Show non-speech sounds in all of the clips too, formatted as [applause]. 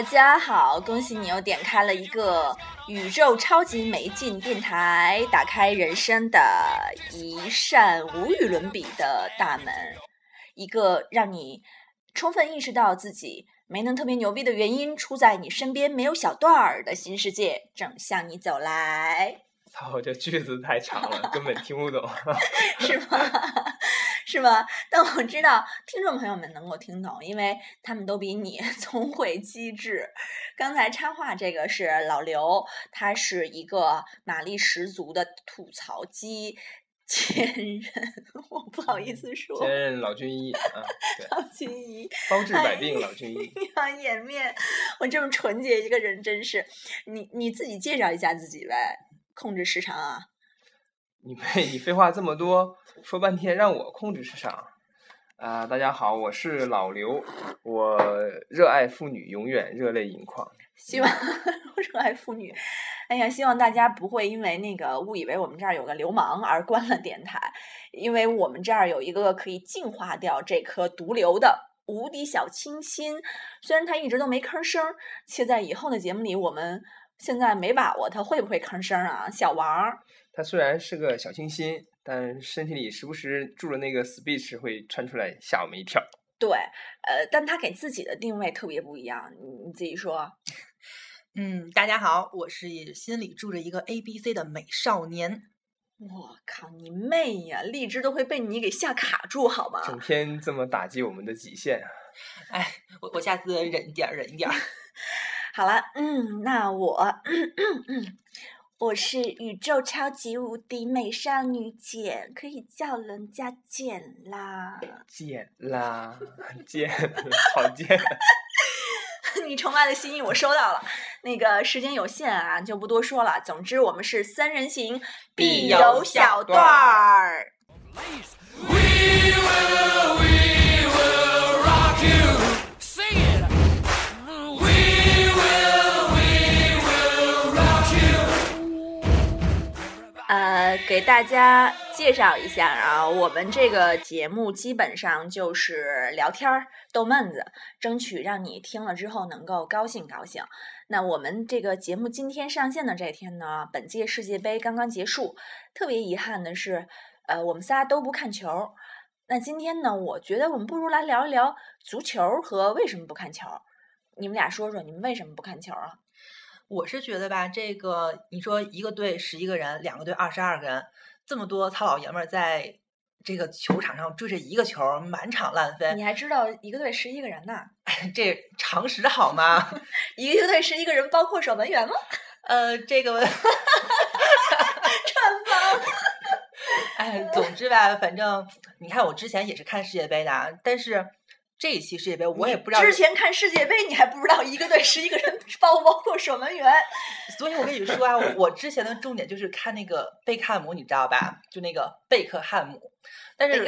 大家好，恭喜你又点开了一个宇宙超级没劲电台，打开人生的一扇无与伦比的大门，一个让你充分意识到自己没能特别牛逼的原因出在你身边没有小段儿的新世界正向你走来，[laughs] 操，这句子太长了，根本听不懂。[laughs] 是吗？是吗？[laughs] 但我知道听众朋友们能够听懂，因为他们都比你 [laughs] 聪慧机智。刚才插话这个是老刘，他是一个马力十足的吐槽机前任，我不好意思说前。任老军医啊，[laughs] 老军医，包治百病老军医。要颜面，我这么纯洁一个人，真是你你自己介绍一下自己呗，控制时长啊。你呸！[laughs] 你废话这么多，说半天让我控制市场。啊、大家好，我是老刘，我热爱妇女，永远热泪盈眶。希望 [laughs] 热爱妇女。哎呀，希望大家不会因为那个误以为我们这儿有个流氓而关了电台，因为我们这儿有一个可以净化掉这颗毒瘤的无敌小清新。虽然它一直都没吭声，且在以后的节目里，我们现在没把握它会不会吭声啊，小王。他虽然是个小清新，但身体里时不时住着那个 speech 会窜出来，吓我们一跳。对，呃，但他给自己的定位特别不一样，你你自己说。[laughs] 嗯，大家好，我是心里住着一个 A B C 的美少年。我靠，你妹呀！荔枝都会被你给吓卡住，好吗？整天这么打击我们的极限啊！[laughs] 哎，我我下次忍一点儿，忍一点儿。[laughs] 好了，嗯，那我，我是宇宙超级无敌美少女简，可以叫人家简啦。简啦，简，好简！[laughs] 你崇拜的心意我收到了，那个时间有限啊，就不多说了。总之，我们是三人行，必有有小段小段儿。We will, we will rock you. 给大家介绍一下啊，我们这个节目基本上就是聊天儿、逗闷子，争取让你听了之后能够高兴高兴。那我们这个节目今天上线的这天呢，本届世界杯刚刚结束，特别遗憾的是，呃，我们仨都不看球。那今天呢，我觉得我们不如来聊一聊足球和为什么不看球。你们俩说说，你们为什么不看球啊？我是觉得吧，这个你说一个队十一个人，两个队二十二个人，这么多糙老爷们儿在这个球场上追着一个球儿，满场乱飞你，还知道一个队十一个人呢？[laughs] 这常识好吗？[laughs] 一个队十一个人，包括守门员吗？[laughs] 呃，这个，穿帮。哎，总之吧，反正你看，我之前也是看世界杯的，啊，但是这一期世界杯我也不知道，之前看世界杯，你还不知道一个队十一个人包不包括守门员？[laughs] 所以我跟你说啊，我我之前的重点就是看那个贝克汉姆，你知道吧？就那个贝克汉姆，但是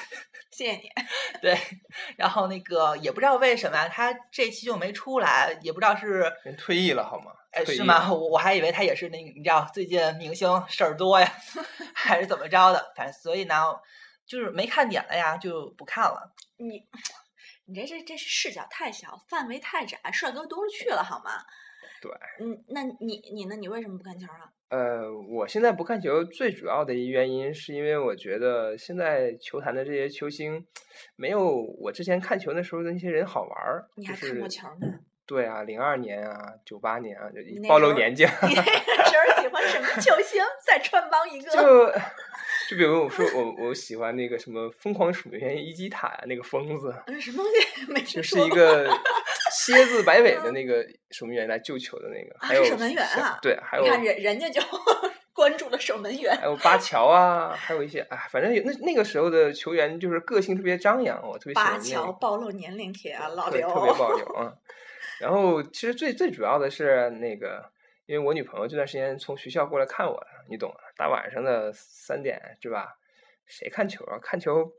[laughs] 谢谢你。对，然后那个也不知道为什么啊他这期就没出来，也不知道是人退役了好吗？哎是吗？我我还以为他也是那个，你知道最近明星事儿多呀，[laughs] 还是怎么着的？反正所以呢，就是没看点了呀，就不看了。你你这这这是视角太小，范围太窄，帅哥多了去了，好吗？对。嗯，那你你呢？你为什么不看球啊？呃，我现在不看球，最主要的一原因是因为我觉得现在球坛的这些球星，没有我之前看球那时候的那些人好玩儿。你还看过就是球呢？[clears throat] 对啊，零二年啊，九八年啊，暴露年纪了。你那时候喜欢什么球星？[laughs] 再穿帮一 [laughs] 个。就就比如我说我我喜欢那个什么疯狂守门员伊基塔呀，那个疯子，嗯，什么东西 [laughs] 没听就是？一 [laughs] 个蝎子摆尾的那个守门员来救球的那个，啊还有是守门员啊对，还有你看人人家就 [laughs] 关注了守门员还。有巴乔啊，还有一些哎，反正有那那个时候的球员就是个性特别张扬，我特别喜巴欢那个。乔暴露年龄帖啊，老对，刘。特别暴露啊。然后其实最最主要的是那个，因为我女朋友这段时间从学校过来看我了，你懂的，大晚上的三点是吧？谁看球啊？看球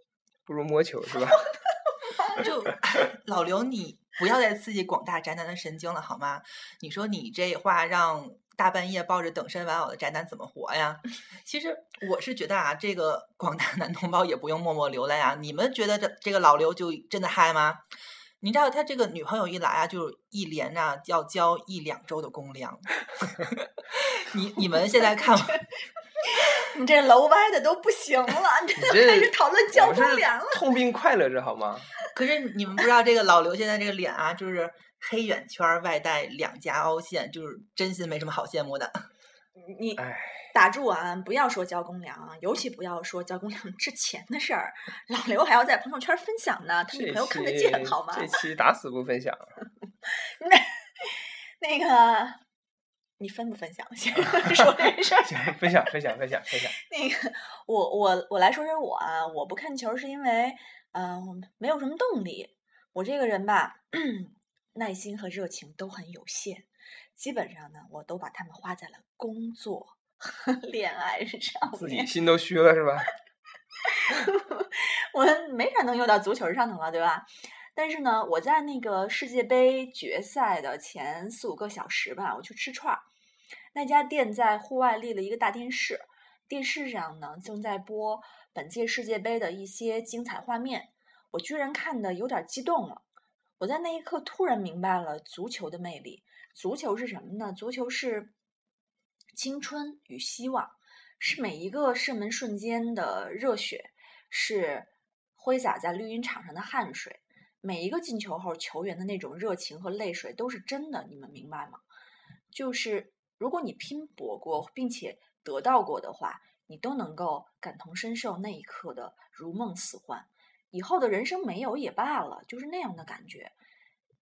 不如摸球是吧？[laughs] 就 [laughs] 老刘，你不要再刺激广大宅男的神经了好吗？你说你这话让大半夜抱着等身玩偶的宅男怎么活呀？其实我是觉得啊，这个广大男同胞也不用默默流泪啊。你们觉得这这个老刘就真的嗨吗？你知道他这个女朋友一来啊，就一连啊要交一两周的公粮。[laughs] 你你们现在看我 [laughs] 你这楼歪的都不行了，你你这这开始讨论交公粮了。痛并快乐着好吗？[laughs] 可是你们不知道，这个老刘现在这个脸啊，就是黑眼圈儿外带两颊凹陷，就是真心没什么好羡慕的。你哎，打住啊！不要说交公粮啊，尤其不要说交公粮 [laughs] 之前的事儿。老刘还要在朋友圈分享呢，他女朋友看得见好吗？这期打死不分享。[laughs] 那那个，你分不分享？[laughs] 先说这事儿。行，分享分享分享分享。那个，我我我来说说我啊，我不看球是因为，嗯、没有什么动力。我这个人吧，[clears throat] 耐心和热情都很有限，基本上呢，我都把它们花在了工作和 [laughs] 恋爱上面。自己心都虚了是吧？[laughs] 我没啥能用到足球上头了，对吧？但是呢，我在那个世界杯决赛的前四五个小时吧，我去吃串儿。那家店在户外立了一个大电视，电视上呢正在播本届世界杯的一些精彩画面，我居然看的有点激动了。我在那一刻突然明白了足球的魅力。足球是什么呢？足球是青春与希望，是每一个射门瞬间的热血，是挥洒在绿茵场上的汗水。每一个进球后，球员的那种热情和泪水都是真的，你们明白吗？就是如果你拼搏过，并且得到过的话，你都能够感同身受那一刻的如梦似幻。以后的人生没有也罢了，就是那样的感觉。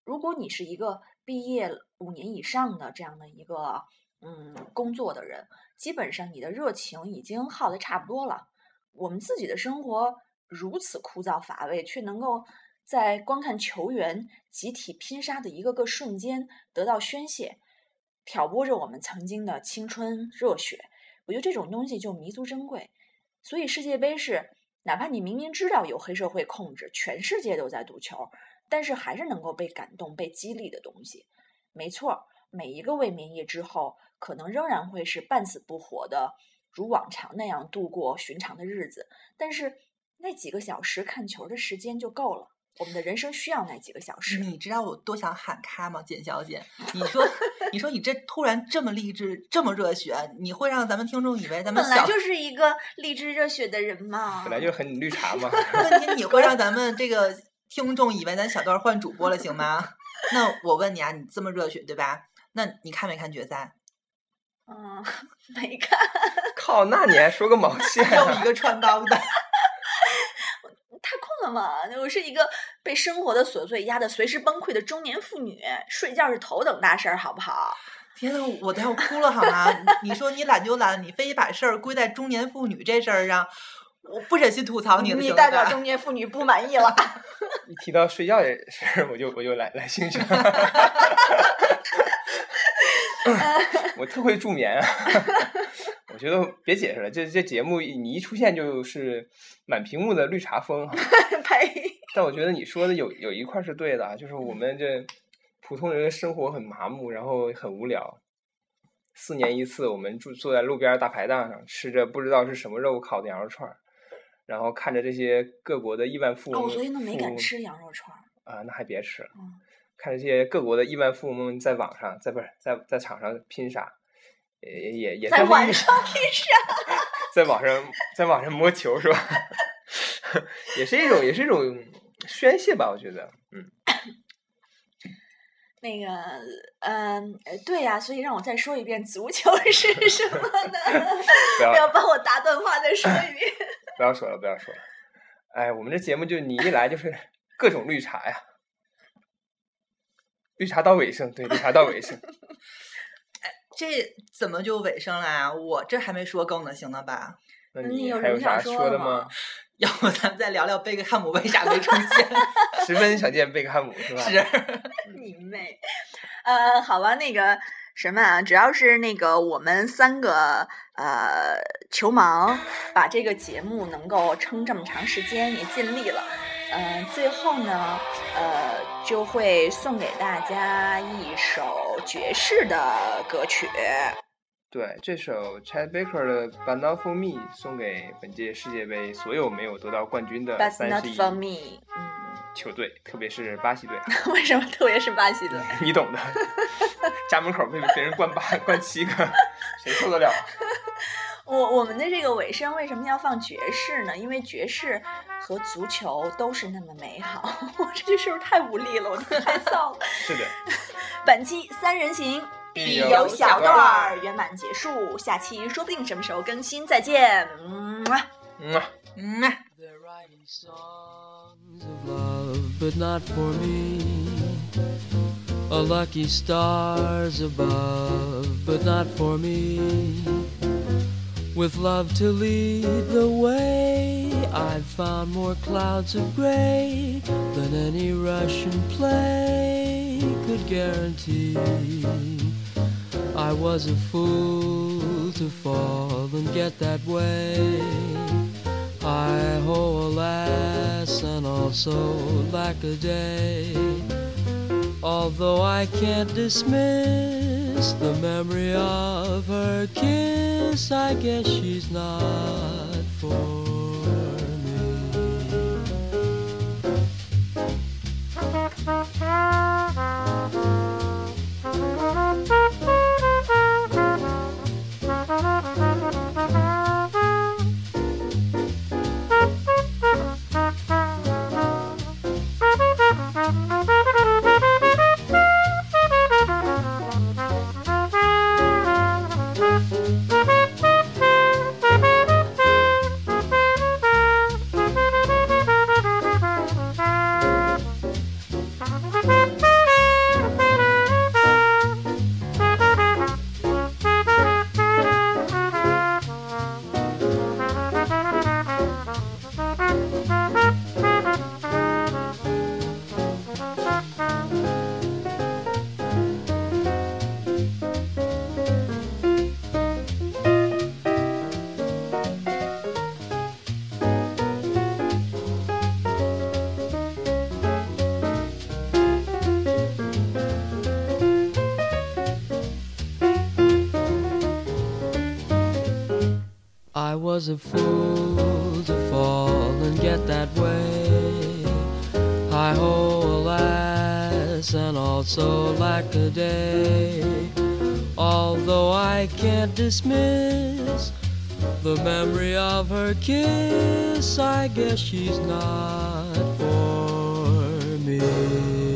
如果你是一个毕业五年以上的这样的一个嗯工作的人，基本上你的热情已经耗得差不多了。我们自己的生活如此枯燥乏味，却能够在观看球员集体拼杀的一个个瞬间得到宣泄，挑拨着我们曾经的青春热血。我觉得这种东西就弥足珍贵。所以世界杯是，哪怕你明明知道有黑社会控制，全世界都在赌球，但是还是能够被感动、被激励的东西。没错，每一个未眠夜之后，可能仍然会是半死不活的，如往常那样度过寻常的日子。但是那几个小时看球的时间就够了。我们的人生需要那几个小时。你知道我多想喊卡吗，简小姐？你说，你说你这突然这么励志，这么热血，你会让咱们听众以为咱们本来就是一个励志热血的人嘛。本来就很绿茶嘛。[laughs] 问题，你会让咱们这个听众以为咱小段换主播了，行吗？[laughs] 那我问你啊，你这么热血对吧？那你看没看决赛？嗯，[laughs] 没看。靠，那你还说个毛线 [laughs] 啊？又一个穿帮的。[laughs] 太困了嘛！我是一个被生活的琐碎压得随时崩溃的中年妇女，睡觉是头等大事儿，好不好？天呐，我都要哭了好吗？你你说你懒就懒，你非得把事儿归在中年妇女这事儿上，我不忍心吐槽你了，你代表中年妇女不满意了。一提到睡觉这事儿，我就我就来来兴趣了。我特会助眠啊！[laughs] 我觉得别解释了，这这节目你一出现就是满屏幕的绿茶风。[laughs] 呸！但我觉得你说的有有一块是对的啊，就是我们这普通人的生活很麻木，然后很无聊。四年一次，我们住坐在路边大排档上，吃着不知道是什么肉烤的羊肉串儿，然后看着这些各国的亿万富哦，翁。我昨天都没敢吃羊肉串儿。啊，那还别吃了。嗯看着这些各国的亿万富翁们在网上，在不是在在场上拼杀，也也也在算是一晚上拼杀。[laughs] 在网上在网上摸球是吧？[laughs] 也是一种也是一种宣泄吧，我觉得，嗯。那个，嗯，呃对呀、所以让我再说一遍，足球是什么呢？[laughs] 不要不要帮我打断话，再说一遍。不要说了，不要说了。哎，我们这节目就你一来就是各种绿茶呀，绿茶到尾声，对，绿茶到尾声。[laughs] 这怎么就尾声了啊？我这还没说够呢，行了吧？那你有还有啥什么想说的吗？要不咱们再聊聊贝克汉姆为啥没出现？[laughs] 十分想见贝克汉姆是吧？[laughs] 是，你妹！呃，好吧，那个什么啊，只要是那个我们三个呃球盲把这个节目能够撑这么长时间，也尽力了。嗯、最后呢，呃，就会送给大家一首爵士的歌曲。对，这首 Chad Baker 的《But Not For Me》送给本届世界杯所有没有得到冠军的三 not 十一 for me。嗯，球队，特别是巴西队，[laughs] 为什么特别是巴西队？[laughs] 你懂的。[laughs] 家门口被别人灌八灌七个，谁受得了？我我们的这个尾声为什么要放爵士呢？因为爵士和足球都是那么美好。[laughs] 我这句是不是太无力了？我都太臊了。是的，[laughs] 本期三人行必有有小小段段儿圆满结束，下期说不定什么时候更新，再见。嗯啊。嗯啊。嗯啊。They're writing songs of love, but not for me. A lucky stars above, but not for me. With love to lead the way, I've found more clouds of gray than any Russian play could guarantee. I was a fool to fall and get that way. Hi ho, alas, and also lack a day. Although I can't dismiss the memory of her kiss, I guess she's not was a fool to fall and get that way. Hi ho, alas, and also lack a day. Although I can't dismiss the memory of her kiss, I guess she's not for me.